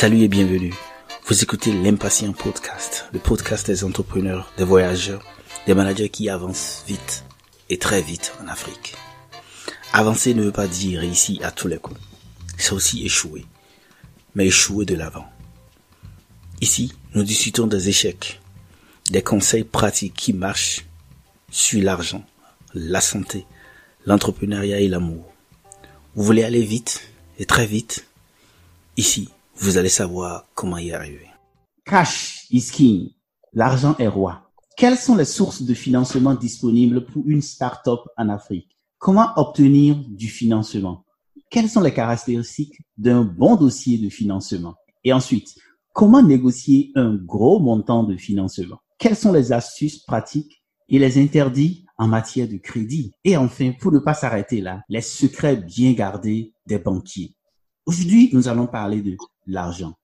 Salut et bienvenue. Vous écoutez l'Impatient Podcast, le podcast des entrepreneurs, des voyageurs, des managers qui avancent vite et très vite en Afrique. Avancer ne veut pas dire réussir à tous les coups. C'est aussi échouer. Mais échouer de l'avant. Ici, nous discutons des échecs, des conseils pratiques qui marchent sur l'argent, la santé, l'entrepreneuriat et l'amour. Vous voulez aller vite et très vite Ici, vous allez savoir comment y arriver. Cash is king. L'argent est roi. Quelles sont les sources de financement disponibles pour une start-up en Afrique? Comment obtenir du financement? Quelles sont les caractéristiques d'un bon dossier de financement? Et ensuite, comment négocier un gros montant de financement? Quelles sont les astuces pratiques et les interdits en matière de crédit? Et enfin, pour ne pas s'arrêter là, les secrets bien gardés des banquiers. Aujourd'hui, nous allons parler de l'argent.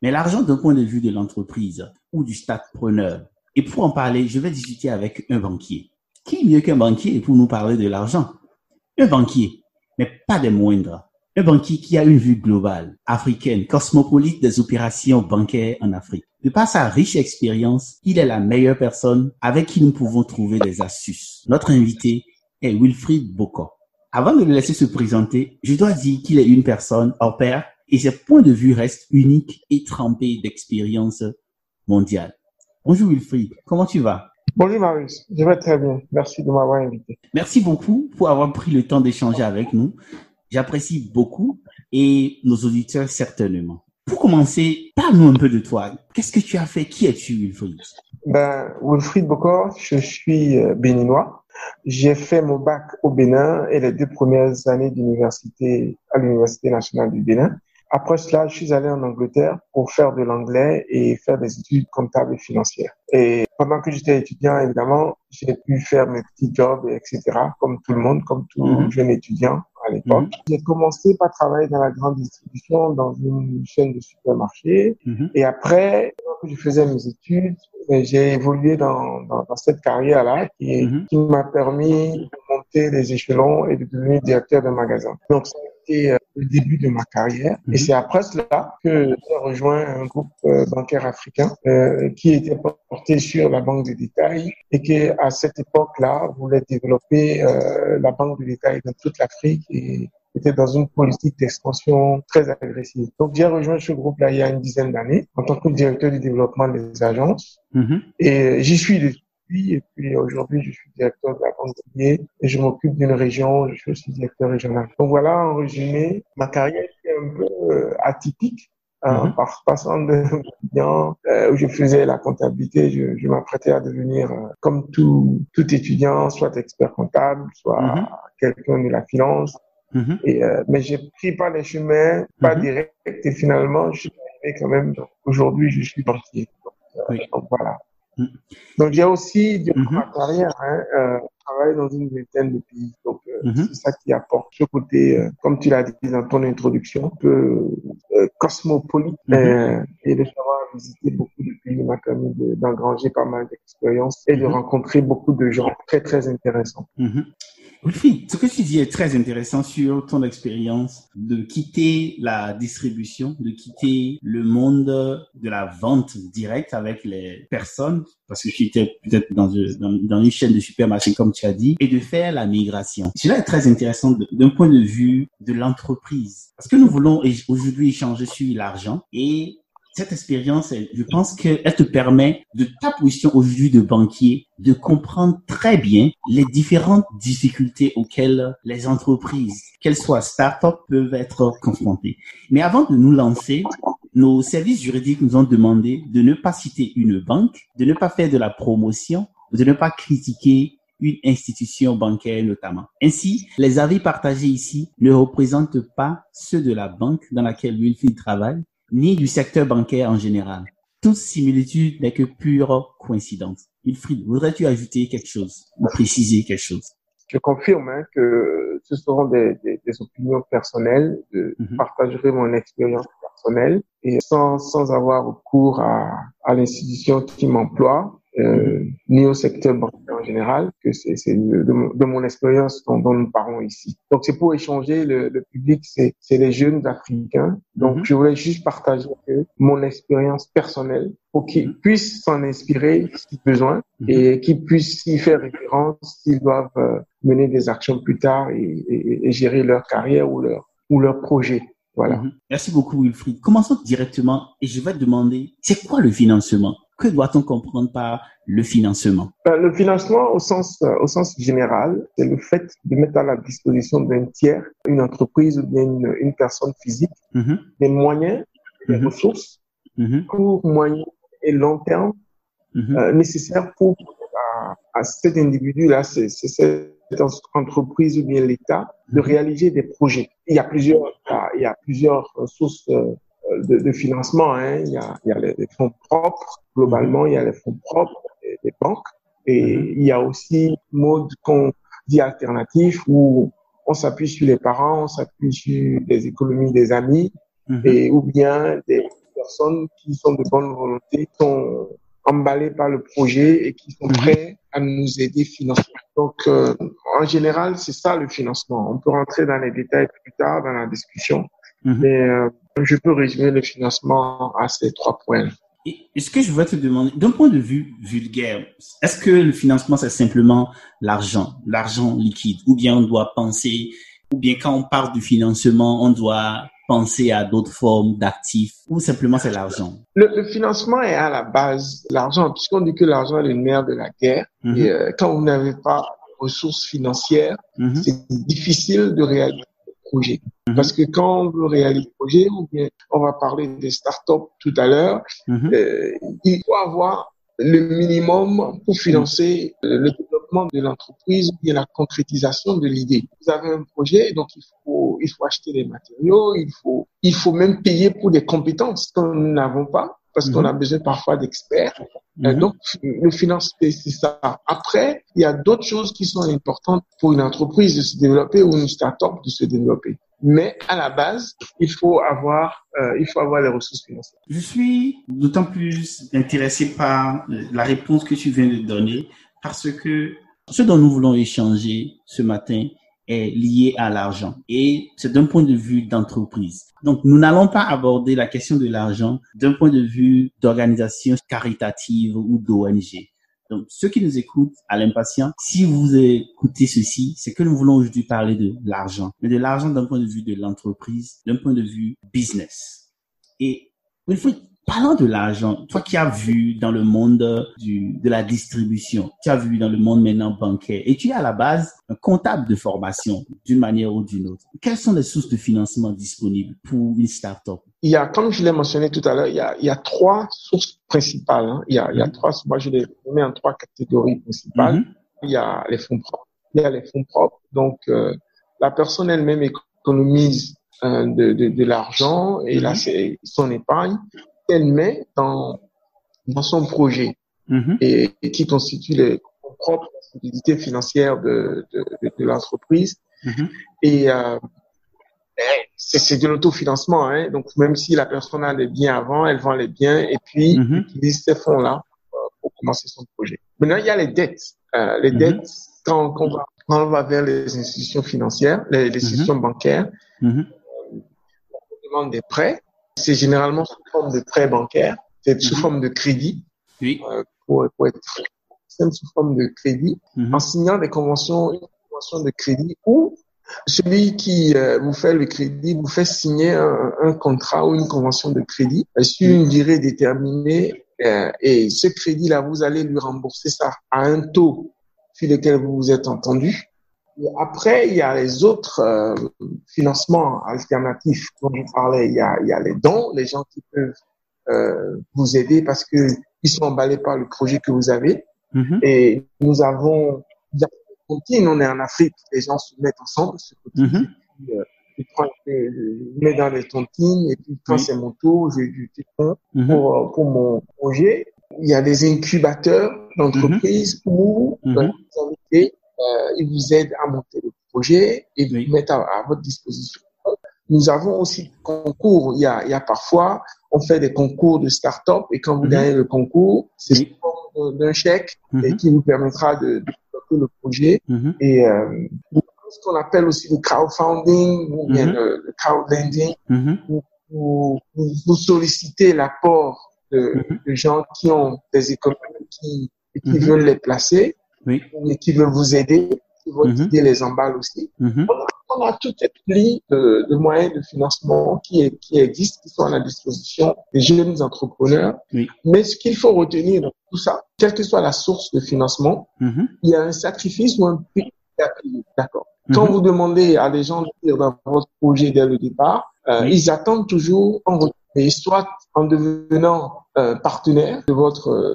Mais l'argent d'un point de vue de l'entreprise ou du start-preneur. Et pour en parler, je vais discuter avec un banquier. Qui mieux qu'un banquier pour nous parler de l'argent? Un banquier, mais pas des moindres. Un banquier qui a une vue globale, africaine, cosmopolite des opérations bancaires en Afrique. De par sa riche expérience, il est la meilleure personne avec qui nous pouvons trouver des astuces. Notre invité est Wilfried Boko. Avant de le laisser se présenter, je dois dire qu'il est une personne hors pair et ses points de vue restent uniques et trempés d'expérience mondiale. Bonjour Wilfried, comment tu vas? Bonjour Marius, je vais très bien. Merci de m'avoir invité. Merci beaucoup pour avoir pris le temps d'échanger avec nous. J'apprécie beaucoup et nos auditeurs certainement. Pour commencer, parle-nous un peu de toi. Qu'est-ce que tu as fait? Qui es-tu Wilfried? Ben, Wilfried Bokor, je suis euh, béninois. J'ai fait mon bac au Bénin et les deux premières années d'université à l'Université nationale du Bénin. Après cela, je suis allé en Angleterre pour faire de l'anglais et faire des études comptables et financières. Et pendant que j'étais étudiant, évidemment, j'ai pu faire mes petits jobs, etc., comme tout le monde, comme tout Mhm. jeune étudiant à l'époque. Mhm. J'ai commencé par travailler dans la grande distribution, dans une chaîne de supermarchés. Mhm. Et après, pendant que je faisais mes études, euh, j'ai évolué dans, dans, dans cette carrière-là qui, qui m'a permis de monter les échelons et de devenir directeur de magasin. Donc, été euh, le début de ma carrière. Mhm. Et c'est après cela que j'ai rejoint un groupe euh, bancaire africain euh, qui était porté sur la banque de détail et qui, à cette époque-là, voulait développer euh, la banque de détail dans toute l'Afrique et était dans une politique d'expansion très agressive. Donc, j'ai rejoint ce groupe-là il y a une dizaine d'années en tant que directeur du développement des agences. Mhm. Et j'y suis depuis, et puis aujourd'hui, je suis directeur de la banque et je m'occupe d'une région, je suis aussi directeur régional. Donc voilà, en résumé, ma carrière était un peu euh, atypique. hein, Mhm. par passant de étudiant euh, où je faisais la comptabilité, je, je m'apprêtais à devenir euh, comme tout tout étudiant, soit expert comptable, soit Mhm. quelqu'un de la finance. Mhm. Et, mais j'ai pris pas les chemins, pas Mhm. direct, et finalement, je suis arrivé quand même. Aujourd'hui, je suis. Donc, Oui. donc voilà. Mhm. Donc j'ai aussi, durant Mhm. ma carrière, hein, euh, travaillé dans une vingtaine de pays. Donc euh, Mhm. c'est ça qui apporte ce côté, euh, comme tu l'as dit dans ton introduction, un peu cosmopolite. Mhm. euh, et de savoir visiter beaucoup de pays m'a permis de- d'engranger pas mal d'expériences et de rencontrer beaucoup de gens très très intéressants. Wilfried, ce que tu dis est très intéressant sur ton expérience de quitter la distribution, de quitter le monde de la vente directe avec les personnes, parce que tu étais peut-être dans, une- chaîne de supermarché, comme tu as dit, et de faire la migration. Cela est très intéressant d'un point de vue de l'entreprise. Parce que nous voulons aujourd'hui échanger sur l'argent et cette expérience, je pense qu'elle te permet, de ta position aujourd'hui de banquier, de comprendre très bien les différentes difficultés auxquelles les entreprises, qu'elles soient start-up, peuvent être confrontées. Mais avant de nous lancer, nos services juridiques nous ont demandé de ne pas citer une banque, de ne pas faire de la promotion, de ne pas critiquer une institution bancaire notamment. Ainsi, les avis partagés ici ne représentent pas ceux de la banque dans laquelle Wilfried travaille, ni du secteur bancaire en général. Toute similitude n'est que pure coïncidence. Wilfried, voudrais-tu ajouter quelque chose ou préciser quelque chose? Je confirme hein, que ce seront des, des, des opinions personnelles. Je Mhm. partagerai mon expérience personnelle et sans, sans avoir recours à, à l'institution qui m'emploie. Euh, ni au secteur bancaire en général, que c'est de, de, mon expérience dont, dont, nous parlons ici. Donc c'est pour échanger, le, le public, c'est les jeunes africains. Donc mhm. je voulais juste partager mon expérience personnelle pour qu'ils mhm. puissent s'en inspirer si besoin mhm. et qu'ils puissent y faire référence s'ils doivent euh, mener des actions plus tard et, et, et, gérer leur carrière ou leur, ou leur projet. Voilà. Merci beaucoup Wilfried. Commençons directement et je vais te demander, c'est quoi le financement? Que doit-on comprendre par le financement? Euh, Le financement, au sens, euh, au sens général, c'est le fait de mettre à la disposition d'un tiers, une entreprise ou bien une, personne physique, mm-hmm. des moyens, des mm-hmm. ressources, mm-hmm. court, moyen et long terme euh, nécessaires pour à, cet individu-là, cette entreprise ou bien l'État, de réaliser des projets. Il y a plusieurs, il y a plusieurs sources de, de financement. Hein. Il, y a, il y a les, fonds propres, globalement, il y a les fonds propres des, banques. Et mhm. il y a aussi mode qu'on dit alternatif où on s'appuie sur les parents, on s'appuie sur des économies des amis mhm. et ou bien des personnes qui sont de bonne volonté, qui sont emballées par le projet et qui sont mhm. prêts à nous aider financièrement. Donc, euh, en général, c'est ça le financement. On peut rentrer dans les détails plus tard dans la discussion, mais euh, je peux résumer le financement à ces trois points. Est-ce que je veux te demander, d'un point de vue vulgaire, est-ce que le financement, c'est simplement l'argent, l'argent liquide, ou bien on doit penser, ou bien quand on parle du financement, on doit penser à d'autres formes d'actifs, ou simplement c'est l'argent? Le, financement est à la base l'argent, puisqu'on dit que l'argent est le nerf de la guerre. Mhm. Et euh, quand vous n'avez pas de ressources financières, mhm. c'est difficile de réaliser projet. Mhm. Parce que quand on veut réaliser un projet, ou bien on va parler des startups tout à l'heure, mhm. euh, il faut avoir le minimum pour financer le développement de l'entreprise bien la concrétisation de l'idée. Vous avez un projet, donc il faut, il faut acheter des matériaux, il faut, il faut même payer pour des compétences nous n'avons pas parce qu'on a besoin parfois d'experts. Euh, donc, le financement, c'est ça. Après, il y a d'autres choses qui sont importantes pour une entreprise de se développer ou une start-up de se développer. Mais à la base, il faut avoir, euh, il faut avoir les ressources financières. Je suis d'autant plus intéressé par la réponse que tu viens de donner parce que ce dont nous voulons échanger ce matin, est lié à l'argent et c'est d'un point de vue d'entreprise. Donc, nous n'allons pas aborder la question de l'argent d'un point de vue d'organisation caritative ou d'ONG. Donc, ceux qui nous écoutent à l'impatient, si vous écoutez ceci, c'est que nous voulons aujourd'hui parler de l'argent, mais de l'argent d'un point de vue de l'entreprise, d'un point de vue business. Et il faut Parlant de l'argent, toi qui as vu dans le monde du, de la distribution, tu as vu dans le monde maintenant bancaire, et tu es à la base un comptable de formation d'une manière ou d'une autre. Quelles sont les sources de financement disponibles pour une start-up? Il y a, comme je l'ai mentionné tout à l'heure, il y a, il y a trois sources principales. Hein. Il, y a, il y a mhm. trois, moi je les mets en trois catégories principales. Mhm. Il y a les fonds propres. Il y a les fonds propres. Donc, euh, la personne elle-même économise euh, de, de, de l'argent et là, mhm. c'est son épargne qu'elle met dans, dans son projet mm-hmm. et, qui constitue les propres possibilités financières de, de, de, l'entreprise. Mm-hmm. Et euh, c'est de l'autofinancement. Hein. Donc, même si la personne a les biens avant, elle vend les biens et puis mm-hmm. utilise ces fonds-là euh, pour commencer son projet. Maintenant, il y a les dettes. Euh, les dettes, quand, quand, on va, quand, on va, vers les institutions financières, les, les institutions bancaires, on demande des prêts c'est généralement sous forme de prêt bancaire, c'est sous mhm. forme de crédit. Oui. Euh, pour, pour être sous forme de crédit, mhm. en signant des conventions, une convention de crédit ou celui qui euh, vous fait le crédit vous fait signer un, un contrat ou une convention de crédit euh, sur une durée déterminée euh, et ce crédit-là, vous allez lui rembourser ça à un taux sur lequel vous vous êtes entendu après, il y a les autres euh, financements alternatifs dont je parlais. Il y a, il y a les dons, les gens qui peuvent euh, vous aider parce que ils sont emballés par le projet que vous avez. Mm-hmm. Et nous avons, on est en Afrique, les gens se mettent ensemble, ce mm-hmm. euh, je mets dans les tontines et puis quand c'est mon tour, j'ai du téton mm-hmm. pour, euh, pour mon projet. Il y a des incubateurs d'entreprises où vous avez euh, ils vous aident à monter le projet et vous mettent à, votre disposition. Nous avons aussi des concours. Il y a, il y a parfois, on fait des concours de start-up et quand vous mhm. gagnez le concours, c'est forme d'un chèque et Mhm. qui vous permettra de, de développer le projet. Mhm. Et euh, ce qu'on appelle aussi le crowdfunding ou bien le, le crowdlending, où, où vous, sollicitez l'apport de, de gens qui ont des économies qui, et qui veulent les placer Oui. et qui veulent vous aider, qui votre Mhm. idée les emballe aussi. Mhm. On a toute cette de, de moyens de financement qui, est, qui existent, qui sont à la disposition des jeunes entrepreneurs. Oui. Mais ce qu'il faut retenir dans tout ça, quelle que soit la source de financement, Mhm. il y a un sacrifice ou un prix à payer. D'accord? Quand Mhm. vous demandez à des gens de dire dans votre projet dès le départ, euh, Oui. ils attendent toujours en retour. Et soit en devenant euh, partenaire de votre euh,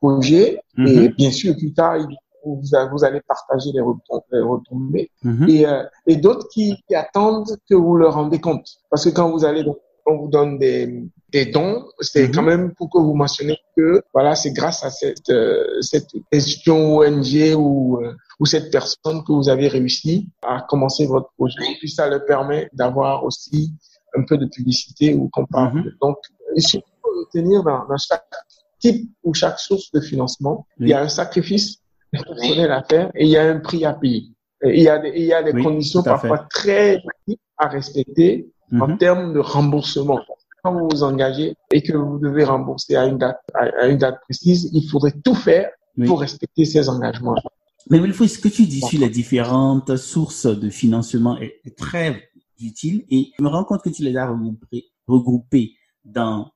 projet, et bien sûr, plus tard, ils- vous, vous allez partager les retom- les retombées Mhm. et, euh, et d'autres qui, qui attendent que vous leur rendez compte. Parce que quand vous allez, on vous donne des, des dons, c'est Mhm. quand même pour que vous mentionnez que voilà, c'est grâce à cette, euh, cette institution ONG ou, euh, ou cette personne que vous avez réussi à commencer votre projet. Et puis ça leur permet d'avoir aussi un peu de publicité ou qu'on parle. Mhm. Donc, il faut retenir dans, dans chaque type ou chaque source de financement, il y a un sacrifice personnel à faire et il y a un prix à payer. Et il y a des, il y a des Oui, conditions fait. parfois très à respecter en Mhm. termes de remboursement. Quand vous vous engagez et que vous devez rembourser à une date, à, à une date précise, il faudrait tout faire Oui. pour respecter ces engagements. Mais Wilfried, ce que tu dis sur les différentes sources de financement est, est très utile et je me rends compte que tu les as regroupées, regroupées dans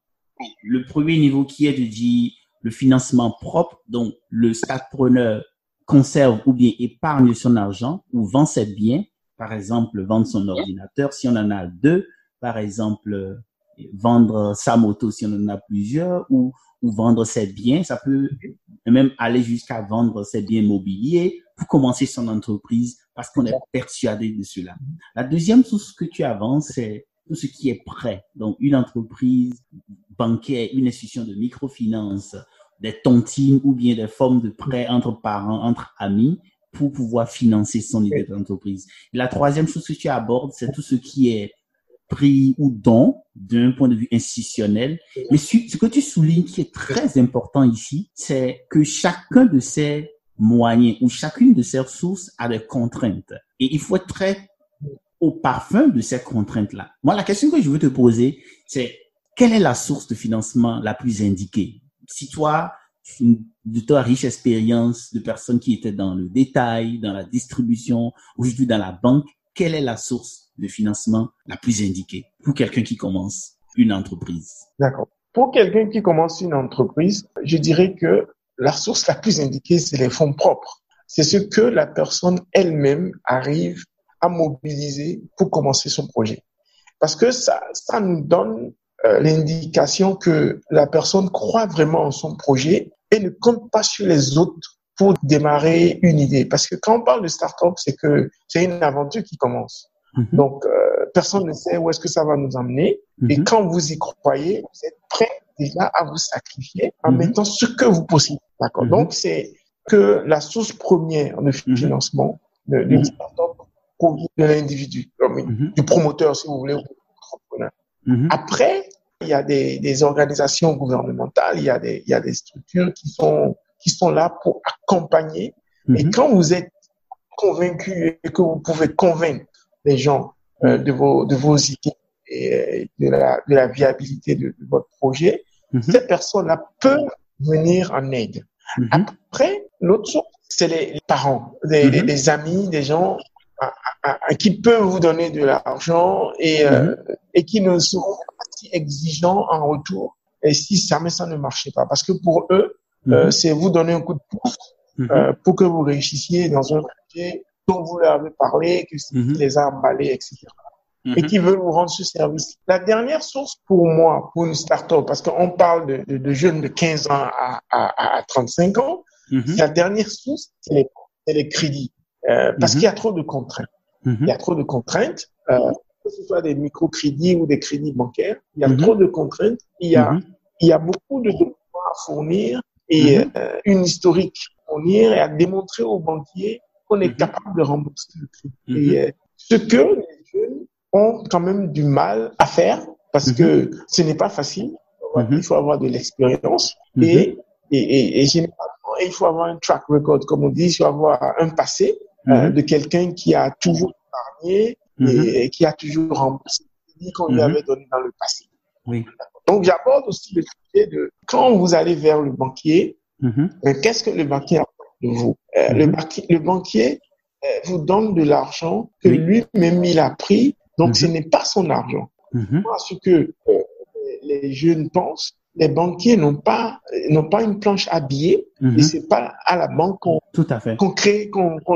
le premier niveau qui est de dire le financement propre, donc le startpreneur conserve ou bien épargne son argent ou vend ses biens, par exemple vendre son ordinateur si on en a deux, par exemple euh, vendre sa moto si on en a plusieurs ou, ou vendre ses biens, ça peut même aller jusqu'à vendre ses biens mobiliers pour commencer son entreprise parce qu'on est persuadé de cela. La deuxième source que tu avances, c'est tout ce qui est prêt. Donc, une entreprise bancaire, une institution de microfinance, des tontines ou bien des formes de prêts entre parents, entre amis pour pouvoir financer son idée d'entreprise. La troisième chose que tu abordes, c'est tout ce qui est prix ou don d'un point de vue institutionnel. Mais ce que tu soulignes qui est très important ici, c'est que chacun de ces moyens ou chacune de ces ressources a des contraintes. Et il faut être très au parfum de ces contraintes-là. Moi, la question que je veux te poser, c'est quelle est la source de financement la plus indiquée? Si toi, de ta riche expérience de personnes qui étaient dans le détail, dans la distribution, aujourd'hui dans la banque, quelle est la source de financement la plus indiquée pour quelqu'un qui commence une entreprise? D'accord. Pour quelqu'un qui commence une entreprise, je dirais que la source la plus indiquée, c'est les fonds propres. C'est ce que la personne elle-même arrive à mobiliser pour commencer son projet. Parce que ça, ça nous donne l'indication que la personne croit vraiment en son projet et ne compte pas sur les autres pour démarrer une idée. Parce que quand on parle de start-up, c'est que c'est une aventure qui commence. Mhm. Donc, euh, personne ne sait où est-ce que ça va nous emmener. Et Mhm. quand vous y croyez, vous êtes prêt déjà à vous sacrifier en Mhm. mettant ce que vous possédez. D'accord. Donc, c'est que la source première de financement de, de start-up provient de l'individu, du promoteur, si vous voulez, ou de l'entrepreneur. Mhm. Après, il y a des, des organisations gouvernementales, il y a des, il y a des structures qui sont, qui sont là pour accompagner. Et Mhm. quand vous êtes convaincu et que vous pouvez convaincre les gens euh, de vos, de vos idées et de la, de la viabilité de, de votre projet, Mhm. ces personnes-là peuvent venir en aide. Après, l'autre chose, c'est les, les parents, les, les- les amis, des gens à- à- à- qui peuvent vous donner de l'argent et, euh, et qui ne seront pas si exigeants en retour et si jamais ça ne marchait pas. Parce que pour eux, euh, Mhm. c'est vous donner un coup de pouce Mhm. euh, pour que vous réussissiez dans un projet dont vous leur avez parlé, que Mhm. les a emballés, etc. Et Mhm. qui veulent vous rendre ce service. La dernière source pour moi, pour une start-up, parce qu'on parle de, de, de jeunes de 15 ans à, à, à 35 ans, Mhm. la dernière source, c'est les, c'est les crédits. Euh, parce Mhm. qu'il y a trop de contraintes. Il Mhm. y a trop de contraintes, euh, que ce soit des microcrédits ou des crédits bancaires. Il y a Mhm. trop de contraintes. Il y a, Mhm. il y a beaucoup de documents à fournir et Mhm. euh, une historique à fournir et à démontrer aux banquiers qu'on est Mhm. capable de rembourser le crédit. Mhm. Et euh, ce que les jeunes ont quand même du mal à faire parce Mhm. que ce n'est pas facile. Mhm. Il faut avoir de l'expérience Mhm. et Et, et, et généralement, il faut avoir un track record, comme on dit, il faut avoir un passé euh, Mhm. de quelqu'un qui a toujours épargné Mhm. et, qui a toujours remboursé ce qu'on lui Mhm. avait donné dans le passé. Oui. Donc, j'aborde aussi le sujet de quand vous allez vers le banquier, Mhm. euh, qu'est-ce que le banquier attend de vous? Euh, le, Mhm. banquier, le banquier vous donne de l'argent que Oui. lui-même il a pris, donc Mhm. ce n'est pas son argent. Mhm. Moi, ce que les jeunes pensent, les banquiers n'ont pas n'ont pas une planche à billets Mhm. et c'est pas à la banque qu'on crée, qu'on qu'on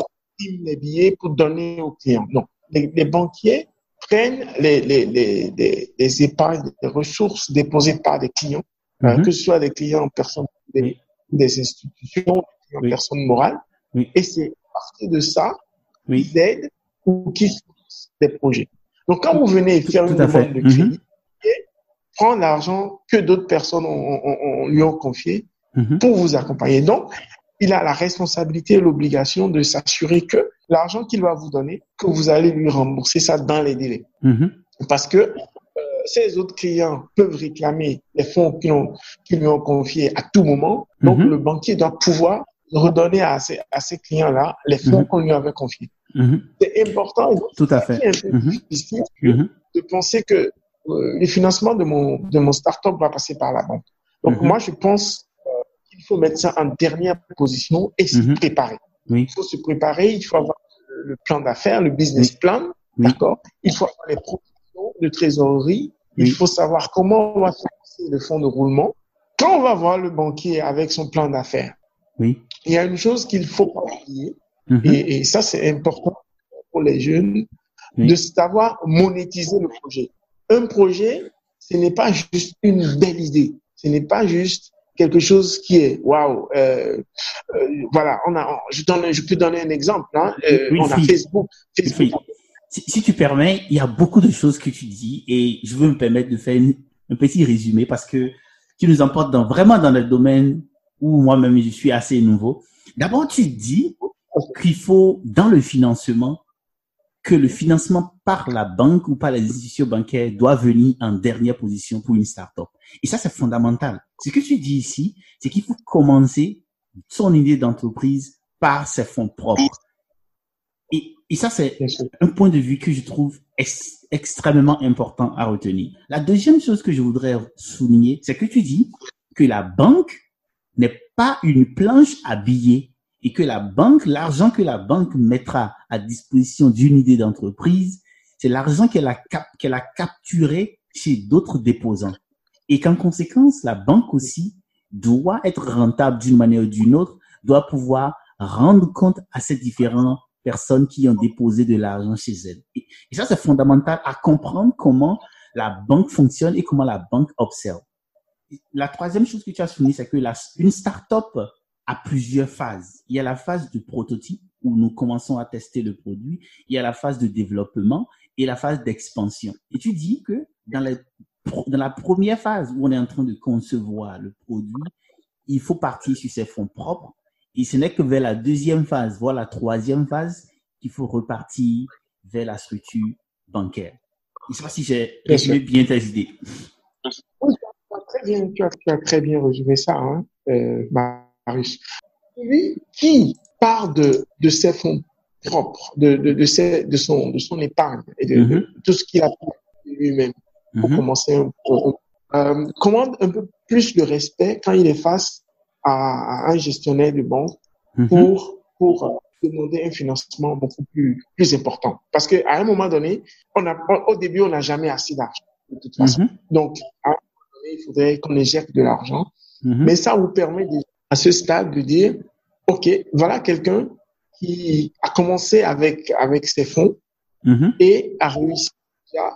les billets pour donner aux clients. Non, les, les banquiers prennent les, les, les, les, les épargnes, les ressources déposées par des clients, euh, Mhm. que ce soit des clients en personne, des, des institutions, des clients en Oui. personne morale, Oui. et c'est à partir de ça Oui. qu'ils aident ou qu'ils financent des projets. Donc, quand vous venez faire Tout une demande de Mhm. crédit, et prend l'argent que d'autres personnes ont, ont- ont- lui ont confié Mhm. pour vous accompagner. Donc, il a la responsabilité et l'obligation de s'assurer que l'argent qu'il va vous donner, que vous allez lui rembourser ça dans les délais. Mhm. Parce que euh, ces autres clients peuvent réclamer les fonds qu'ils ont- qu'ils lui ont confiés à tout moment. Donc, Mhm. le banquier doit pouvoir redonner à ces, à ces clients-là les fonds Mhm. qu'on lui avait confiés. C'est important. Tout à C'est fait. un peu difficile de penser que euh, le financement de mon, de mon start-up va passer par la banque. Donc, moi, je pense qu'il faut mettre ça en dernière position et s'y Mhm. préparer. Oui. Il faut se préparer, il faut avoir le, plan d'affaires, le business Oui. plan, Oui. d'accord? Il faut avoir les projections de trésorerie, il faut savoir comment on va financer le fonds de roulement. Quand on va voir le banquier avec son plan d'affaires, il y a une chose qu'il faut pas oublier, Mhm. et, et ça, c'est important pour les jeunes, de savoir monétiser le projet. Un projet, ce n'est pas juste une belle idée. Ce n'est pas juste quelque chose qui est waouh. Euh, euh, voilà, on a. Je donne, je peux donner un exemple. Hein, euh, Oui, on a. Facebook. Facebook. Oui. Si, si tu permets, il y a beaucoup de choses que tu dis et je veux me permettre de faire une- un petit résumé parce que tu nous emportes dans, vraiment dans le domaine où moi-même je suis assez nouveau. D'abord, tu dis qu'il faut, dans le financement, que le financement par la banque ou par les institutions bancaires doit venir en dernière position pour une start-up. Et ça, c'est fondamental. Ce que tu dis ici, c'est qu'il faut commencer son idée d'entreprise par ses fonds propres. Et, et ça, c'est un point de vue que je trouve ex- extrêmement important à retenir. La deuxième chose que je voudrais souligner, c'est que tu dis que la banque n'est pas une planche à billets et que la banque, l'argent que la banque mettra à disposition d'une idée d'entreprise, c'est l'argent qu'elle a, capturé chez d'autres déposants. Et qu'en conséquence, la banque aussi doit être rentable d'une manière ou d'une autre, doit pouvoir rendre compte à ces différentes personnes qui ont déposé de l'argent chez elle. Et, ça, c'est fondamental à comprendre comment la banque fonctionne et comment la banque observe. La troisième chose que tu as souligné, c'est que la, une start-up a plusieurs phases. Il y a la phase de prototype où nous commençons à tester le produit. Il y a la phase de développement et la phase d'expansion. Et tu dis que dans, la première phase où on est en train de concevoir le produit, il faut partir sur ses fonds propres. Et ce n'est que vers la deuxième phase, voire la troisième phase, qu'il faut repartir vers la structure bancaire. Je ne sais pas si j'ai Bien résumé bien tes idées. Oui, tu as très bien, tu as, tu as très bien résumé ça, hein, euh, Qui part de, de ses fonds propres, de, de, de, ses, de, son, de son épargne et de, Mhm. de tout ce qu'il a fait lui-même pour Mhm. commencer un euh, commande un peu plus de respect quand il est face à, à un gestionnaire de banque Mhm. pour, pour euh, demander un financement beaucoup plus, plus important. Parce qu'à un moment donné, on a, au début, on n'a jamais assez d'argent, de toute façon. Donc, à un moment donné, il faudrait qu'on éjecte de l'argent. Mais ça vous permet de- à ce stade de dire, OK, voilà quelqu'un qui a commencé avec, avec ses fonds Mhm. et a réussi à,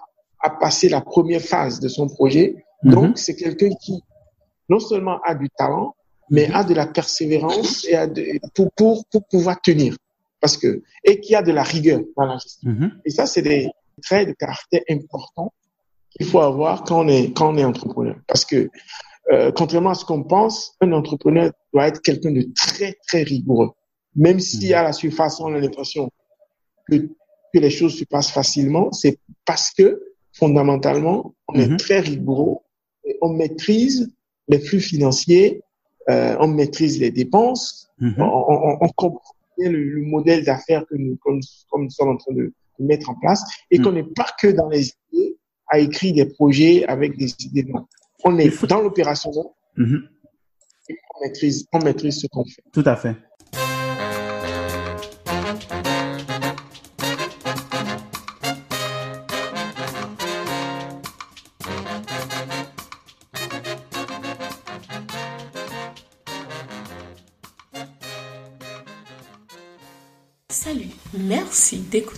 à passer la première phase de son projet. Mhm. Donc, c'est quelqu'un qui non seulement a du talent, mais Mhm. a de la persévérance et a de, pour, pour, pour pouvoir tenir. Parce que, et qui a de la rigueur dans la gestion. Et ça, c'est des traits de caractère importants qu'il faut avoir quand on est, quand on est entrepreneur. Parce que, euh, contrairement à ce qu'on pense, un entrepreneur doit être quelqu'un de très, très rigoureux. Même si Mhm. à la surface, on a l'impression que, que les choses se passent facilement, c'est parce que, fondamentalement, on Mhm. est très rigoureux et on maîtrise les flux financiers euh, on maîtrise les dépenses, Mhm. on, on, on comprend bien le, le modèle d'affaires que nous, nous, que nous sommes en train de, de mettre en place et Mhm. qu'on n'est pas que dans les idées à écrire des projets avec des idées. Non. On est dans l'opérationnel, Mhm. on maîtrise, on maîtrise ce qu'on fait. Tout à fait.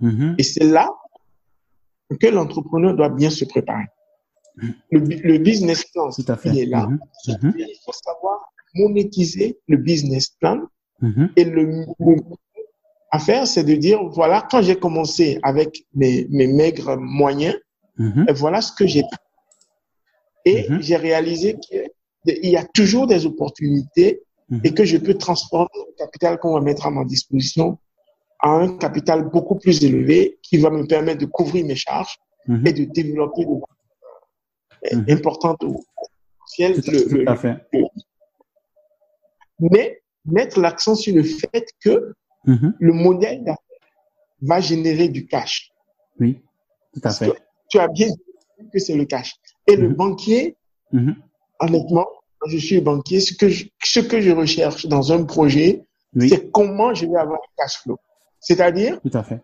Mhm. Et c'est là que l'entrepreneur doit bien se préparer. Le, bu- le business plan, Tout à fait. il est là. Mhm. Mhm. Il faut savoir monétiser le business plan Mhm. et le, à faire, c'est de dire, voilà, quand j'ai commencé avec mes, mes maigres moyens, Mhm. voilà ce que j'ai. Et Mhm. j'ai réalisé qu'il y a toujours des opportunités Mhm. et que je peux transformer le capital qu'on va mettre à ma disposition à un capital beaucoup plus élevé qui va me permettre de couvrir mes charges Mhm. et de développer de Mhm. importantes au à- Le- tout à fait. mais mettre l'accent sur le fait que le modèle d'affaires va générer du cash. Oui, tout à fait. tu as bien dit que c'est le cash. Et le Mhm. banquier, Mhm. honnêtement, quand je suis banquier, ce que je, ce que je recherche dans un projet, Oui, c'est comment je vais avoir un cash flow. C'est-à-dire,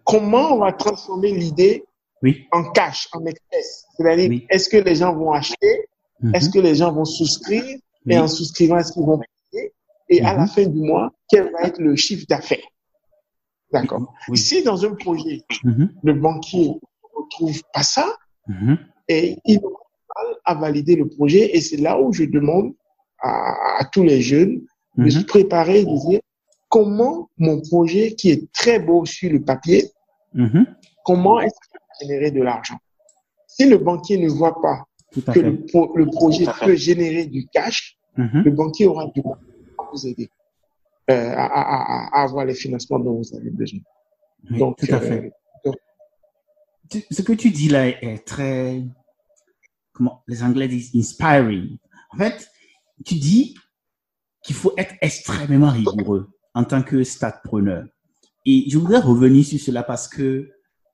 comment on va transformer l'idée Oui. en cash, en espèces. C'est-à-dire, Oui. est-ce que les gens vont acheter? Mhm. Est-ce que les gens vont souscrire? Et en souscrivant, est-ce qu'ils vont payer? Et à la Mhm. fin du mois, quel va être le chiffre d'affaires? D'accord. Si dans un projet, le banquier ne retrouve pas ça, et il aura à valider le projet. Et c'est là où je demande à, à tous les jeunes de se Mhm. préparer et de dire comment mon projet, qui est très beau sur le papier, Mhm. comment est-ce qu'il va générer de l'argent? Si le banquier ne voit pas que le, pro- le projet peut générer du cash, Mhm. le banquier aura du mal à vous aider euh, à, à- à- à avoir les financements dont vous avez besoin. Oui, Donc, tout à euh, fait. donc- Ce que tu dis là est très, comment les Anglais disent, inspiring. En fait, tu dis qu'il faut être extrêmement rigoureux en tant que statepreneur. Et je voudrais revenir sur cela parce que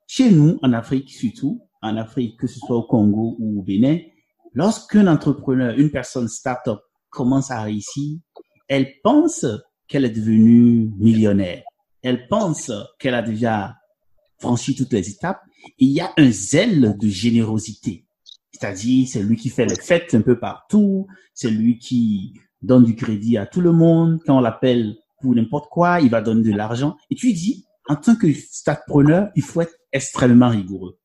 chez nous, en Afrique surtout, en Afrique, que ce soit au Congo ou au Bénin, lorsqu'un entrepreneur, une personne start-up commence à réussir, elle pense qu'elle est devenue millionnaire. Elle pense qu'elle a déjà franchi toutes les étapes. Il y a un zèle de générosité. C'est-à-dire, c'est lui qui fait les fêtes un peu partout. C'est lui qui donne du crédit à tout le monde. Quand on l'appelle pour n'importe quoi, il va donner de l'argent. Et tu dis, en tant que statepreneur, il faut être extrêmement rigoureux.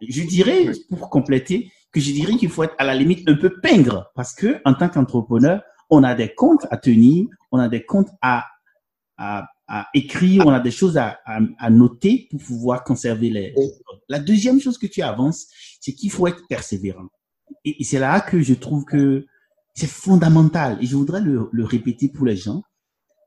Je dirais, pour compléter, que je dirais qu'il faut être à la limite un peu pingre parce que en tant qu'entrepreneur, on a des comptes à tenir, on a des comptes à, à, à écrire, on a des choses à, à, à noter pour pouvoir conserver les. Oui. La deuxième chose que tu avances, c'est qu'il faut être persévérant. Et, et c'est là que je trouve que c'est fondamental. Et je voudrais le, le répéter pour les gens.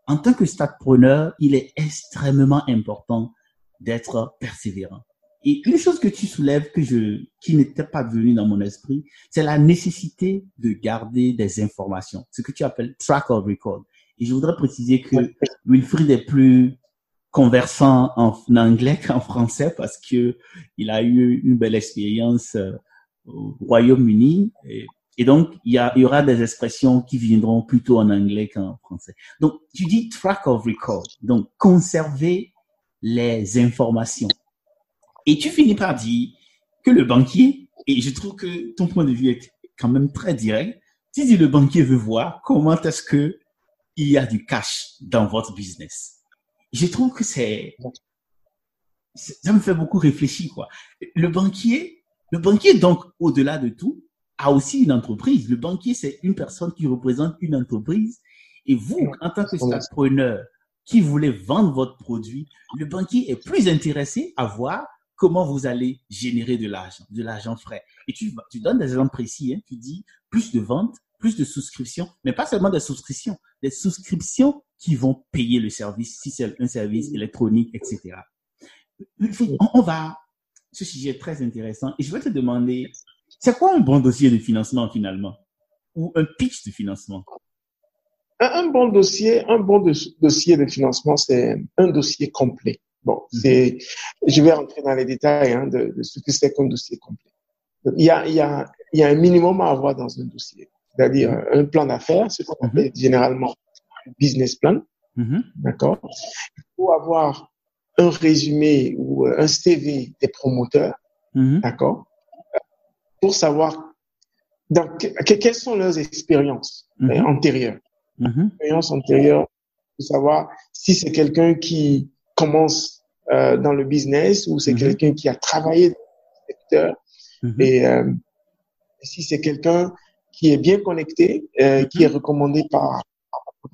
En tant que statepreneur, il est extrêmement important d'être persévérant. Et une chose que tu soulèves que je, qui n'était pas venue dans mon esprit, c'est la nécessité de garder des informations, ce que tu appelles track of record. Et je voudrais préciser que Wilfried est plus conversant en, anglais qu'en français parce que il a eu une belle expérience euh, au Royaume-Uni. Et, et, donc, il y, a, il y aura des expressions qui viendront plutôt en anglais qu'en français. Donc, tu dis track of record. Donc, conserver les informations. Et tu finis par dire que le banquier, et je trouve que ton point de vue est quand même très direct, tu dis le banquier veut voir comment est-ce que il y a du cash dans votre business. Je trouve que c'est ça me fait beaucoup réfléchir, quoi. Le banquier, le banquier, donc, au-delà de tout, a aussi une entreprise. Le banquier, c'est une personne qui représente une entreprise. Et vous, en tant que startpreneur qui voulez vendre votre produit, le banquier est plus intéressé à voir comment vous allez générer de l'argent, de l'argent frais. Et tu, tu donnes des exemples précis. Hein. Tu dis plus de ventes, plus de souscriptions, mais pas seulement des souscriptions, des souscriptions qui vont payer le service, si c'est un service électronique, etc. On va, ce sujet est très intéressant et je vais te demander, c'est quoi un bon dossier de financement finalement? Ou un pitch de financement? Un, bon dossier, un bon dossier de financement, c'est un dossier complet. Bon, mhm. c'est, je vais rentrer dans les détails hein, de, ce que c'est qu'un dossier complet. il y a, il y a, il y a un minimum à avoir dans un dossier, c'est-à-dire un plan d'affaires, ce qu'on mhm. appelle généralement un business plan. Mhm. D'accord? Il faut avoir un résumé ou un CV des promoteurs. D'accord? Pour savoir dans, quelles sont leurs expériences antérieures. Expériences antérieures pour savoir si c'est quelqu'un qui commence euh, dans le business ou c'est quelqu'un qui a travaillé dans le secteur et euh, si c'est quelqu'un qui est bien connecté, euh, qui est recommandé par,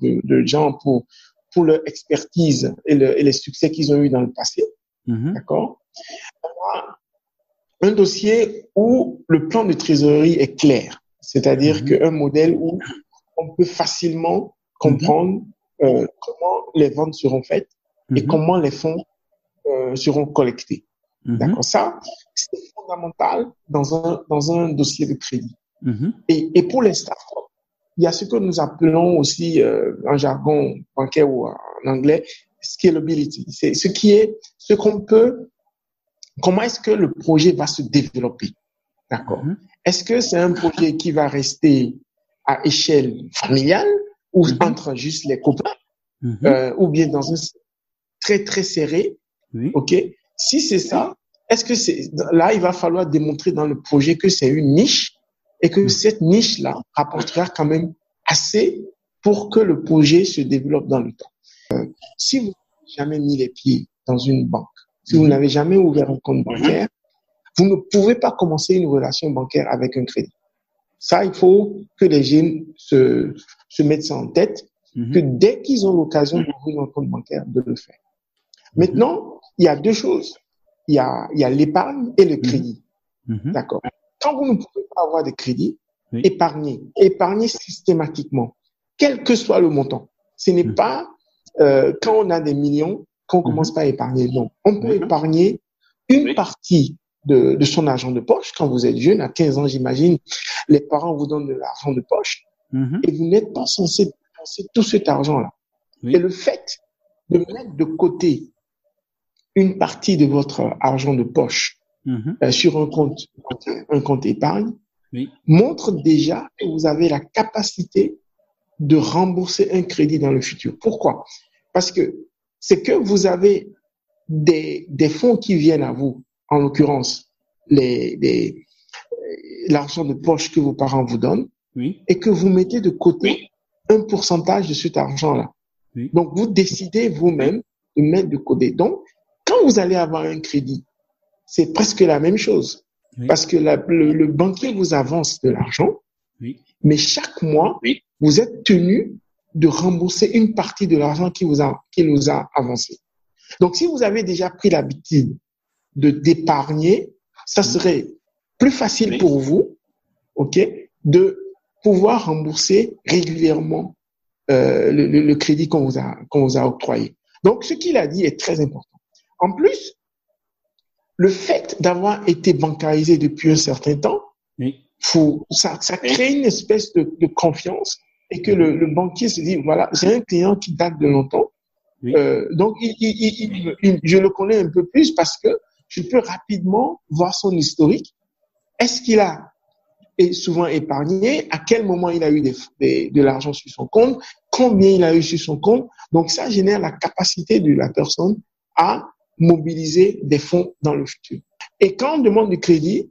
de, de, gens pour pour leur expertise et, le, et les succès qu'ils ont eu dans le passé. Mm-hmm. D'accord? Un dossier où le plan de trésorerie est clair, c'est-à-dire mm-hmm. qu'un modèle où on peut facilement comprendre mm-hmm. euh, comment les ventes seront faites et comment les fonds euh, seront collectés. D'accord? Ça, c'est fondamental dans un dans un dossier de crédit. Et, et pour les startups, il y a ce que nous appelons aussi euh, en jargon bancaire ou en anglais scalability. C'est ce qui est ce qu'on peut. Comment est-ce que le projet va se développer? D'accord. Mm-hmm. Est-ce que c'est un projet qui va rester à échelle familiale ou mm-hmm. entre juste les copains mm-hmm. euh, ou bien dans un très très serré? Oui. Ok. Si c'est ça, est-ce que c'est là il va falloir démontrer dans le projet que c'est une niche et que cette niche-là rapportera quand même assez pour que le projet se développe dans le temps. Euh, si vous n'avez jamais mis les pieds dans une banque, si vous mhm. n'avez jamais ouvert un compte bancaire, vous ne pouvez pas commencer une relation bancaire avec un crédit. Ça, il faut que les jeunes se, se mettent ça en tête, mhm. que dès qu'ils ont l'occasion d'ouvrir un compte bancaire, de le faire. Mhm. Maintenant, il y a deux choses. Il y a, il y a l'épargne et le crédit. D'accord quand vous ne pouvez pas avoir de crédit, épargnez. Épargnez systématiquement, quel que soit le montant. Ce n'est hmm. pas euh, quand on a des millions qu'on hmm. commence pas à épargner. Non, on peut épargner une partie de, de, son argent de poche. Quand vous êtes jeune, à 15 ans, j'imagine, les parents vous donnent de l'argent de poche hmm. et vous n'êtes pas censé dépenser tout cet argent-là. Et le fait de mettre de côté une partie de votre argent de poche Mhm. Euh, sur un compte, un compte épargne, montre déjà que vous avez la capacité de rembourser un crédit dans le futur. Pourquoi? Parce que c'est que vous avez des, des fonds qui viennent à vous, en l'occurrence les, les l'argent de poche que vos parents vous donnent, et que vous mettez de côté un pourcentage de cet argent-là. Donc vous décidez vous-même de mettre de côté. Donc quand vous allez avoir un crédit c'est presque la même chose. Parce que le, banquier vous avance de l'argent, mais chaque mois, vous êtes tenu de rembourser une partie de l'argent qui vous a, qui nous a avancé. Donc, si vous avez déjà pris l'habitude de d'épargner, ça serait plus facile pour vous, ok, de pouvoir rembourser régulièrement euh, le, le, crédit qu'on vous a qu'on vous a octroyé. Donc, ce qu'il a dit est très important. En plus, le fait d'avoir été bancarisé depuis un certain temps, faut, ça, ça crée une espèce de, de confiance et que le, le, banquier se dit, voilà, j'ai un client qui date de longtemps, euh, donc il, il, il, je le connais un peu plus parce que je peux rapidement voir son historique. Est-ce qu'il a est souvent épargné, à quel moment il a eu des, des, de l'argent sur son compte, combien il a eu sur son compte? Donc ça génère la capacité de la personne à mobiliser des fonds dans le futur. Et quand on demande du crédit,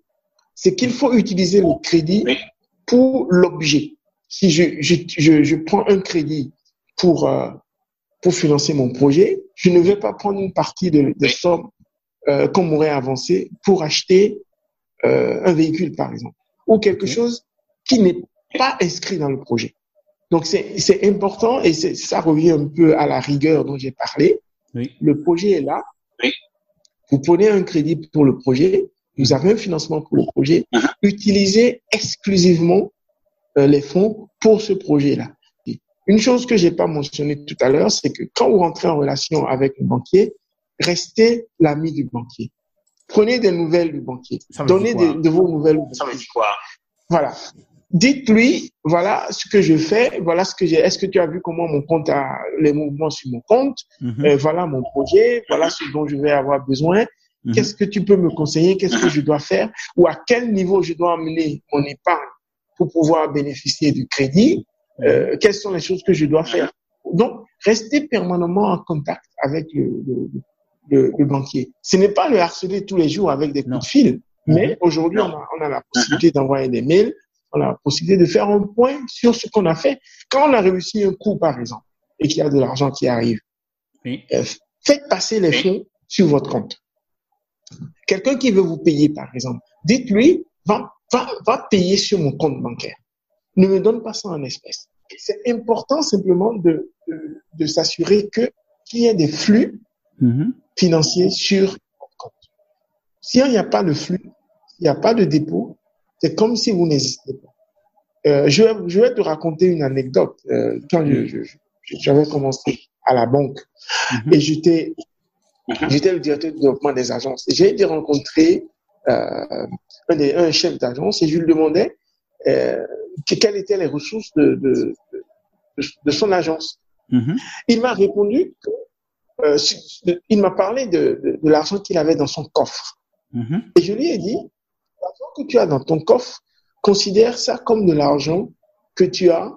c'est qu'il faut utiliser le crédit pour l'objet. Si je, je, je, je, prends un crédit pour, euh, pour financer mon projet, je ne vais pas prendre une partie de, des sommes euh, qu'on m'aurait avancé pour acheter euh, un véhicule, par exemple, ou quelque chose qui n'est pas inscrit dans le projet. Donc, c'est c'est important et ça revient un peu à la rigueur dont j'ai parlé. Oui. Le projet est là. Vous prenez un crédit pour le projet, vous avez un financement pour le projet, utilisez exclusivement euh, les fonds pour ce projet-là. Une chose que j'ai pas mentionnée tout à l'heure, c'est que quand vous rentrez en relation avec le banquier, restez l'ami du banquier. Prenez des nouvelles du banquier. Ça Donnez de, vos nouvelles. au Ça veut banquier. dire quoi? Voilà. Dites-lui, voilà ce que je fais, voilà ce que j'ai. Est-ce que tu as vu comment mon compte a les mouvements sur mon compte Mhm. Euh, Voilà mon projet, voilà ce dont je vais avoir besoin. Mhm. Qu'est-ce que tu peux me conseiller? Qu'est-ce que je dois faire? Ou à quel niveau je dois amener mon épargne pour pouvoir bénéficier du crédit? Euh, Quelles sont les choses que je dois faire? Donc, restez permanemment en contact avec le, le, le, le banquier. Ce n'est pas le harceler tous les jours avec des coups Non. de fil, mais Mhm. aujourd'hui, on a, on a la possibilité d'envoyer des mails, la possibilité de faire un point sur ce qu'on a fait. Quand on a réussi un coup, par exemple, et qu'il y a de l'argent qui arrive, Oui. euh, faites passer les fonds sur votre compte. Quelqu'un qui veut vous payer, par exemple, dites-lui, va, va, va payer sur mon compte bancaire. Ne me donne pas ça en espèces. C'est important simplement de, de, de s'assurer que qu'il y ait des flux Mhm. financiers sur votre compte. S'il n'y a pas de flux, s'il n'y a pas de dépôt, c'est comme si vous n'existez pas. Euh, je, vais, je vais te raconter une anecdote. Euh, quand j'avais commencé à la banque Mhm. et j'étais j'étais le directeur de développement des agences. J'ai été rencontrer euh, un, des, un chef d'agence et je lui demandais que- quelles étaient les ressources de, de, de, de son agence. Mhm. Il m'a répondu que euh, il m'a parlé de, de, de l'argent qu'il avait dans son coffre. Mhm. Et je lui ai dit, que tu as dans ton coffre, considère ça comme de l'argent que tu as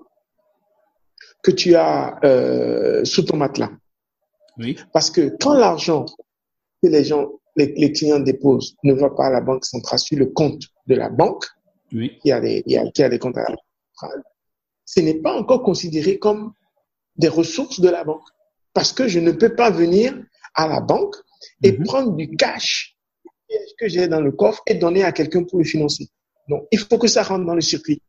que tu as euh, sous ton matelas. Oui. Parce que quand l'argent que les gens, les, les clients déposent ne va pas à la banque centrale sur le compte de la banque, Oui. qui a des, il y a- qui a des comptes à la banque centrale, ce n'est pas encore considéré comme des ressources de la banque. Parce que je ne peux pas venir à la banque et Mhm. prendre du cash que j'ai dans le coffre et donner à quelqu'un pour le financer. Donc, il faut que ça rentre dans le circuit.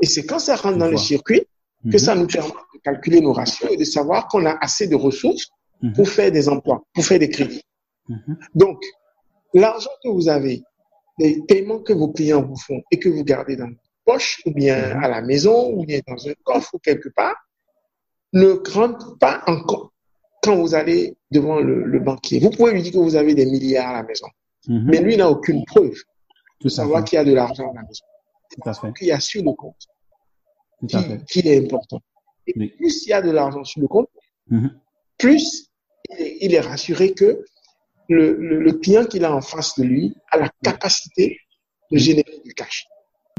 Et c'est quand ça rentre dans le circuit que Mhm. ça nous permet de calculer nos ratios et de savoir qu'on a assez de ressources Mhm. pour faire des emplois, pour faire des crédits. Mhm. Donc, l'argent que vous avez, les paiements que vos clients vous font et que vous gardez dans votre poche, ou bien à la maison, ou bien dans un coffre ou quelque part, ne rentre pas en compte quand vous allez devant le, le banquier. Vous pouvez lui dire que vous avez des milliards à la maison, Mhm. mais lui n'a aucune preuve de savoir qu'il y a de l'argent à la maison. Tout à fait. Qu'il y a sur le compte, Tout à qui, fait. qui est important. Et Oui. plus il y a de l'argent sur le compte, Mhm. plus il est, il est rassuré que le, le, le client qu'il a en face de lui a la capacité de générer du cash.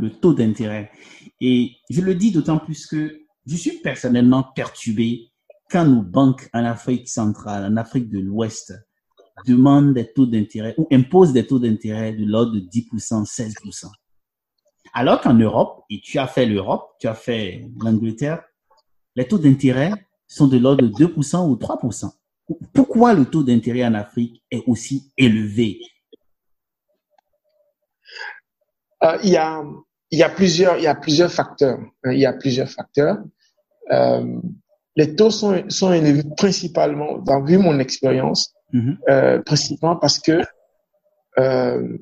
le taux d'intérêt. Et je le dis d'autant plus que je suis personnellement perturbé quand nos banques en Afrique centrale, en Afrique de l'Ouest, demandent des taux d'intérêt ou imposent des taux d'intérêt de l'ordre de 10%, 16%. Alors qu'en Europe, et tu as fait l'Europe, tu as fait l'Angleterre, les taux d'intérêt sont de l'ordre de 2% ou 3%. Pourquoi le taux d'intérêt en Afrique est aussi élevé? Euh, il, y a, il, y a plusieurs, il y a plusieurs facteurs. hein, il y a plusieurs facteurs. Euh, les taux sont, sont élevés principalement, vu mon expérience, Mhm. euh, principalement parce que euh,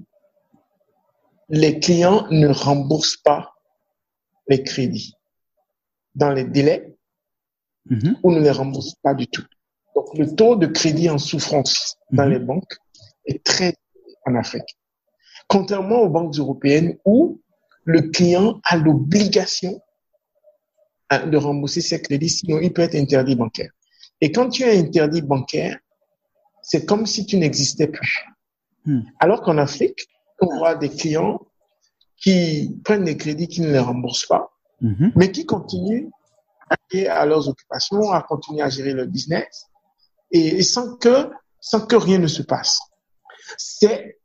les clients ne remboursent pas les crédits dans les délais Mhm. ou ne les remboursent pas du tout. Donc, le taux de crédit en souffrance dans Mhm. les banques est très en Afrique. Contrairement aux banques européennes où le client a l'obligation hein, de rembourser ses crédits, sinon il peut être interdit bancaire. Et quand tu es interdit bancaire, c'est comme si tu n'existais plus. Hmm. Alors qu'en Afrique, on voit des clients qui prennent des crédits qui ne les remboursent pas, Mhm. mais qui continuent à aller à leurs occupations, à continuer à gérer leur business, et, et sans que sans que rien ne se passe. C'est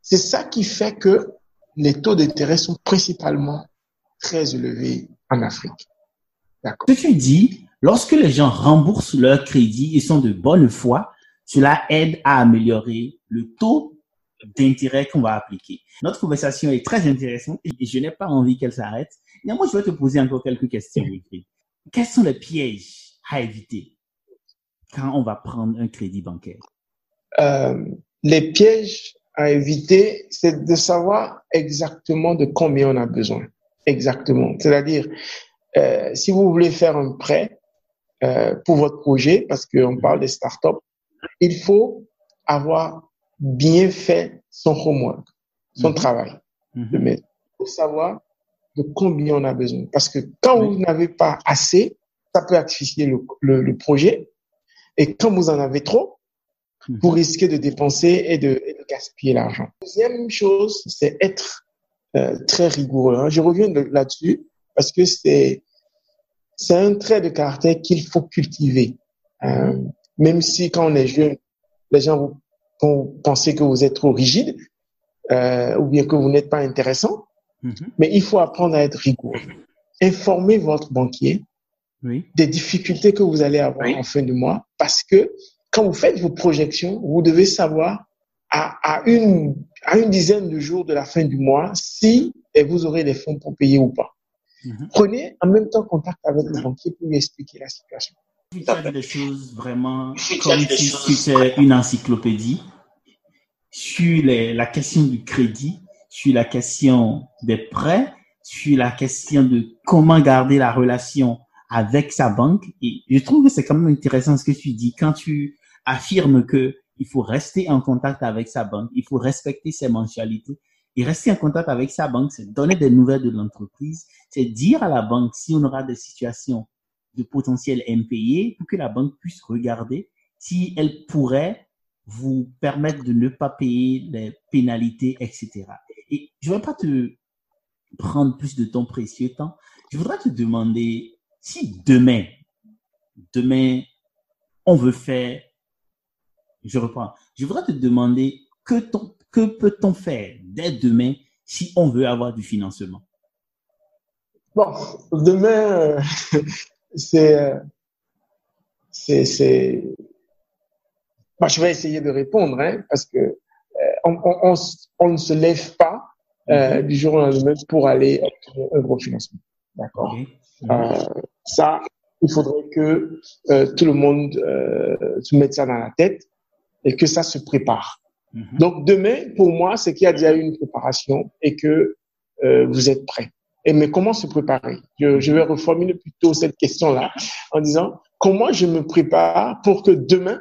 c'est ça qui fait que les taux d'intérêt sont principalement très élevés en Afrique. D'accord. Ce que tu dis, lorsque les gens remboursent leur crédit, ils sont de bonne foi, cela aide à améliorer le taux d'intérêt qu'on va appliquer. Notre conversation est très intéressante et je n'ai pas envie qu'elle s'arrête. Néanmoins, je vais te poser encore quelques questions. Quels sont les pièges à éviter quand on va prendre un crédit bancaire? Euh, Les pièges à éviter, c'est de savoir exactement de combien on a besoin. Exactement. C'est-à-dire, euh, si vous voulez faire un prêt euh, pour votre projet, parce qu'on parle des startups, il faut avoir bien fait son homework, son Mhm. travail. Mhm. Mais il faut savoir de combien on a besoin. Parce que quand Oui. vous n'avez pas assez, ça peut asphyxier le, le, le projet. Et quand vous en avez trop, Mhm. vous risquez de dépenser et de, et de gaspiller l'argent. Deuxième chose, c'est être euh, très rigoureux. hein. Je reviens de- là-dessus parce que c'est c'est un trait de caractère qu'il faut cultiver. Euh, même si quand on est jeune, les gens vont, vont penser que vous êtes trop rigide euh, ou bien que vous n'êtes pas intéressant, Mhm. mais il faut apprendre à être rigoureux. Informez votre banquier Oui. des difficultés que vous allez avoir en fin de mois parce que quand vous faites vos projections, vous devez savoir à, à, une, à une dizaine de jours de la fin du mois si vous aurez les fonds pour payer ou pas. Mhm. Prenez en même temps contact avec le banquier pour lui expliquer la situation. Tu dit des choses vraiment comme si c'était une encyclopédie sur les- la question du crédit, sur la question des prêts, sur la question de comment garder la relation avec sa banque. Et je trouve que c'est quand même intéressant ce que tu dis quand tu affirmes que il faut rester en contact avec sa banque, il faut respecter ses mensualités. Et rester en contact avec sa banque, c'est donner des nouvelles de l'entreprise, c'est dire à la banque si on aura des situations de potentiels impayés pour que la banque puisse regarder si elle pourrait vous permettre de ne pas payer les pénalités, etc. Et je ne vais pas te prendre plus de ton précieux temps. Je voudrais te demander si demain, demain, on veut faire, je reprends, je voudrais te demander que, ton- que peut-on faire dès demain si on veut avoir du financement? Bon, demain, euh, c'est, euh, c'est, c'est, Moi, je vais essayer de répondre, hein, parce que euh, on, on, on, ne se lève pas euh, du jour au lendemain pour aller obtenir un gros financement. D'accord. Euh, ça, il faudrait que euh, tout le monde euh, se mette ça dans la tête et que ça se prépare. Mhm. Donc demain, pour moi, c'est qu'il y a déjà eu une préparation et que euh, vous êtes prêts. Et mais comment se préparer? Je, je vais reformuler plutôt cette question-là en disant comment je me prépare pour que demain,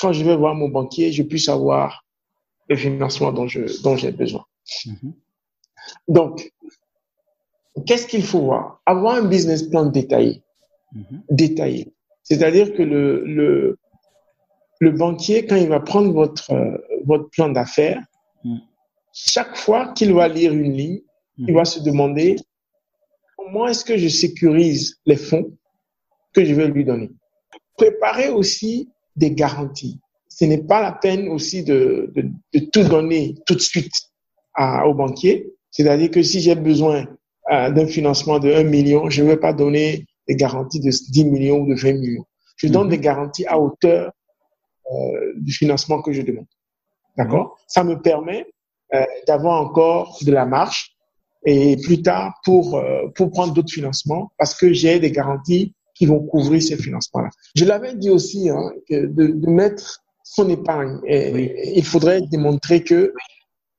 quand je vais voir mon banquier, je puisse avoir le financement dont je dont j'ai besoin? Mhm. Donc, qu'est-ce qu'il faut voir? Avoir un business plan détaillé Mhm. détaillé. C'est-à-dire que le, le, le banquier, quand il va prendre votre, euh, votre plan d'affaires, Mm. chaque fois qu'il va lire une ligne, il va se demander comment est-ce que je sécurise les fonds que je vais lui donner? Préparer aussi des garanties. Ce n'est pas la peine aussi de, de, de tout donner tout de suite à, au banquier. C'est-à-dire que si j'ai besoin euh, d'un financement de 1 million, je ne vais pas donner des garanties de 10 millions ou de 20 millions. Je donne Mhm. des garanties à hauteur euh, du financement que je demande. D'accord? Ça me permet euh, d'avoir encore de la marge et plus tard pour, euh, pour prendre d'autres financements parce que j'ai des garanties qui vont couvrir ces financements-là. Je l'avais dit aussi, hein, que de, de mettre son épargne. Et, Oui. Il faudrait démontrer que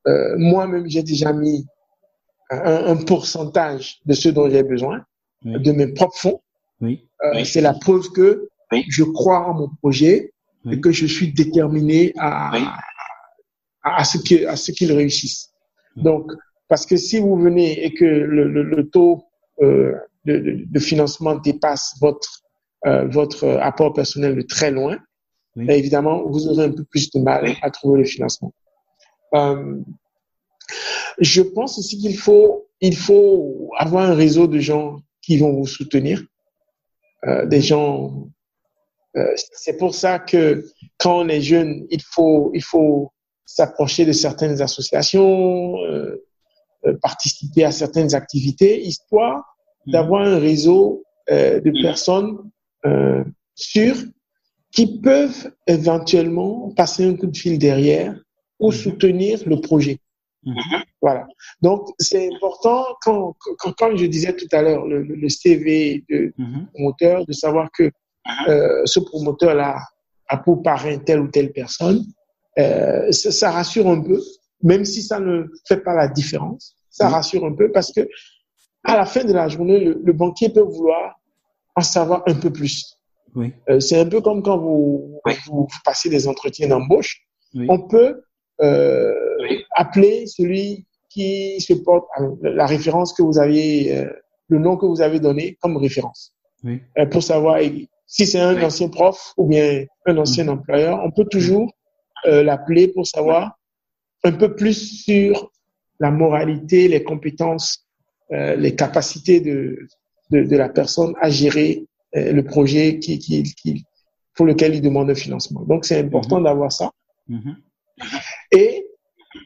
euh, moi-même, j'ai déjà mis un, un pourcentage de ce dont j'ai besoin Oui. de mes propres fonds. Oui. Euh, C'est la preuve que je crois en mon projet Oui. et que je suis déterminé à, à, à ce que- à ce qu'il réussisse. Oui. Donc, parce que si vous venez et que le, le, le taux euh, de, de, de financement dépasse votre euh, votre apport personnel de très loin, Oui. ben, évidemment, vous aurez un peu plus de mal à trouver le financement. Euh, je pense aussi qu'il faut il faut avoir un réseau de gens qui vont vous soutenir, euh, des gens. euh, c'est pour ça que quand on est jeune, il faut il faut s'approcher de certaines associations, euh, participer à certaines activités, histoire Mhm. d'avoir un réseau euh, de personnes euh, sûres qui peuvent éventuellement passer un coup de fil derrière ou Mhm. soutenir le projet. Voilà. Donc, c'est important, quand, quand, quand je disais tout à l'heure, le, le- CV de Mhm. promoteur, de savoir que euh, ce promoteur-là a pour parrain telle ou telle personne, euh, ça, ça rassure un peu, même si ça ne fait pas la différence, ça Oui. rassure un peu parce que à la fin de la journée, le, le banquier peut vouloir en savoir un peu plus. Oui. Euh, c'est un peu comme quand vous, vous, vous passez des entretiens d'embauche. Oui. On peut euh, appeler celui qui se porte à la référence que vous avez, euh, le nom que vous avez donné comme référence Oui. euh, pour savoir si c'est un ancien prof ou bien un ancien Mhm. employeur. On peut toujours euh, l'appeler pour savoir un peu plus sur la moralité, les compétences, euh, les capacités de, de, de la personne à gérer euh, le projet qui, qui, qui, pour lequel il demande un financement. Donc, c'est important d'avoir ça Mhm. et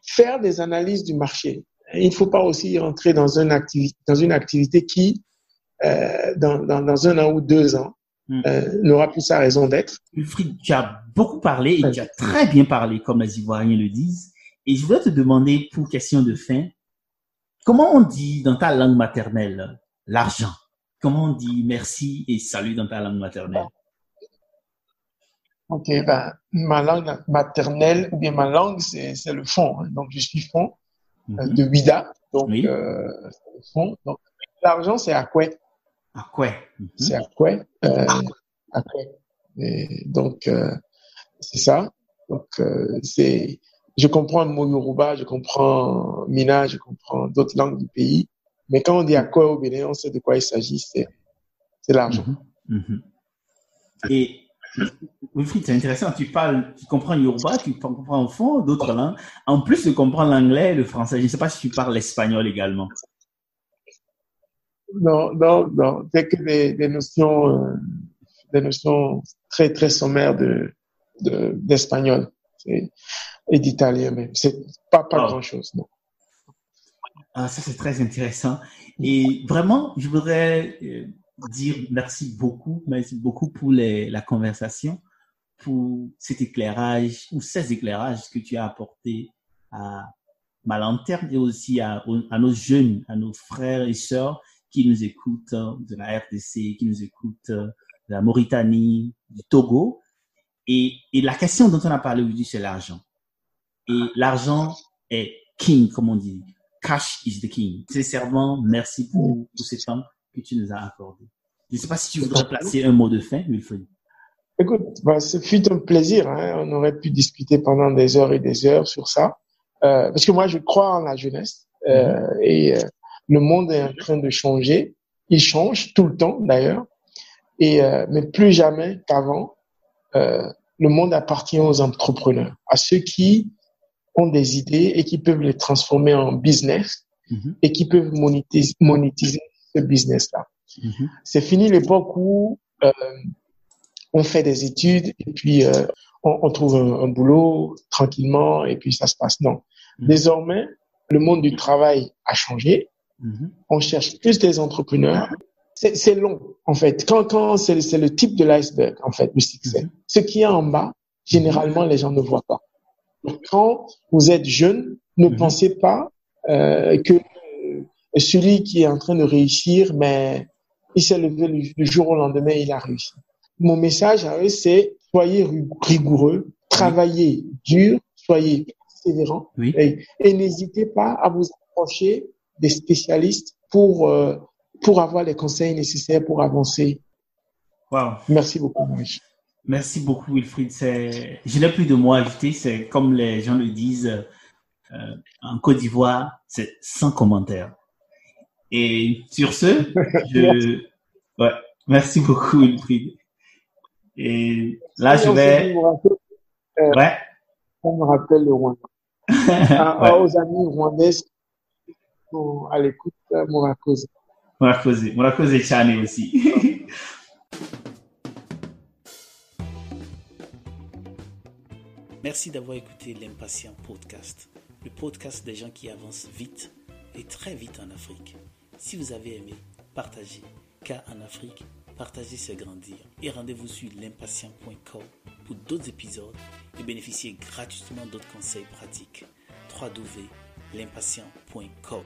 faire des analyses du marché. Il ne faut pas aussi rentrer dans une activité, dans une activité qui, euh, dans, dans, dans un an ou deux ans, Mhm. n'aura plus sa raison d'être. Wilfried, tu as beaucoup parlé et tu as très bien parlé, comme les Ivoiriens le disent. Et je voudrais te demander, pour question de fin, comment on dit dans ta langue maternelle l'argent? Comment on dit merci et salut dans ta langue maternelle? Ok, ben, ma langue maternelle, ou bien ma langue, c'est le fond. hein. Donc, je suis fond euh, Mhm. de Ouida. Donc, Oui. euh, c'est le fond. Donc, l'argent, c'est à quoi? À quoi? Mhm. C'est à quoi? Euh, à quoi? Et donc, euh, c'est ça. Donc, c'est, je comprends le mot Yoruba, je comprends Mina, je comprends d'autres langues du pays. Mais quand on dit à quoi au Bénin, on sait de quoi il s'agit, c'est, l'argent. Mhm. Mhm. Et Wilfried, c'est intéressant. Tu parles, tu comprends Yoruba, tu comprends au fond d'autres langues. En plus de comprendre l'anglais le français, je ne sais pas si tu parles l'espagnol également. Non, non, non. C'est que des, des notions, euh, des notions très, très sommaires de, de, d'espagnol. C'est- Et d'italien même. C'est pas, pas Ah. grand chose, non. Ah, ça, c'est très intéressant. Et vraiment, je voudrais euh, dire merci beaucoup, merci beaucoup pour les, la conversation, pour cet éclairage, ou ces éclairages que tu as apportés à ma lanterne et aussi à nos jeunes, à nos frères et sœurs qui nous écoutent euh, de la RDC, qui nous écoutent euh, de la Mauritanie, du Togo. Et, et la question dont on a parlé aujourd'hui, c'est l'argent. Et l'argent est king, comme on dit. Cash is the king. Sincèrement, merci pour, pour ce temps que tu nous as accordé. Je ne sais pas si tu voudrais placer un mot de fin, Wilfried. Écoute, bah, ce fut un plaisir. Hein. On aurait pu discuter pendant des heures et des heures sur ça. Euh, parce que moi, je crois en la jeunesse. Euh, Et euh, le monde est en train de changer. Il change tout le temps, d'ailleurs. Et euh, mais plus jamais qu'avant, euh, le monde appartient aux entrepreneurs, à ceux qui ont des idées et qui peuvent les transformer en business Mhm, et qui peuvent monétiser, monétiser ce business-là. mhm, C'est fini l'époque où euh, on fait des études et puis euh, on, on trouve un, un boulot tranquillement et puis ça se passe. Non. Mhm. Désormais, le monde du travail a changé. On cherche plus des entrepreneurs. C'est long, en fait. Quand, quand c'est le- type de l'iceberg, en fait, le succès. Ce qui est en bas, généralement, les gens ne voient pas. Donc, quand vous êtes jeune, ne Mhm. pensez pas euh, que euh, celui qui est en train de réussir, mais il s'est levé le, le jour au lendemain, il a réussi. Mon message à eux, c'est soyez rigoureux, travaillez dur, soyez persévérants Oui. et, et n'hésitez pas à vous approcher des spécialistes pour euh, pour avoir les conseils nécessaires pour avancer. Wow. Merci beaucoup, Marie. Merci beaucoup, Wilfried. C'est, je n'ai plus de mots à ajouter. C'est comme les gens le disent euh, en Côte d'Ivoire, c'est sans commentaire. Et sur ce, je, ouais, merci beaucoup, Wilfried. Et là, je vais, rappelez- ouais, On me rappelle le Rwanda. À- à- ouais, aux amis rwandais à l'écoute, euh, on va causer Chani aussi. Merci d'avoir écouté l'Impatient Podcast, le podcast des gens qui avancent vite et très vite en Afrique. Si vous avez aimé, partagez, car en Afrique, partager c'est grandir. Et rendez-vous sur l'impatient.com pour d'autres épisodes et bénéficiez gratuitement d'autres conseils pratiques. www.l'impatient.com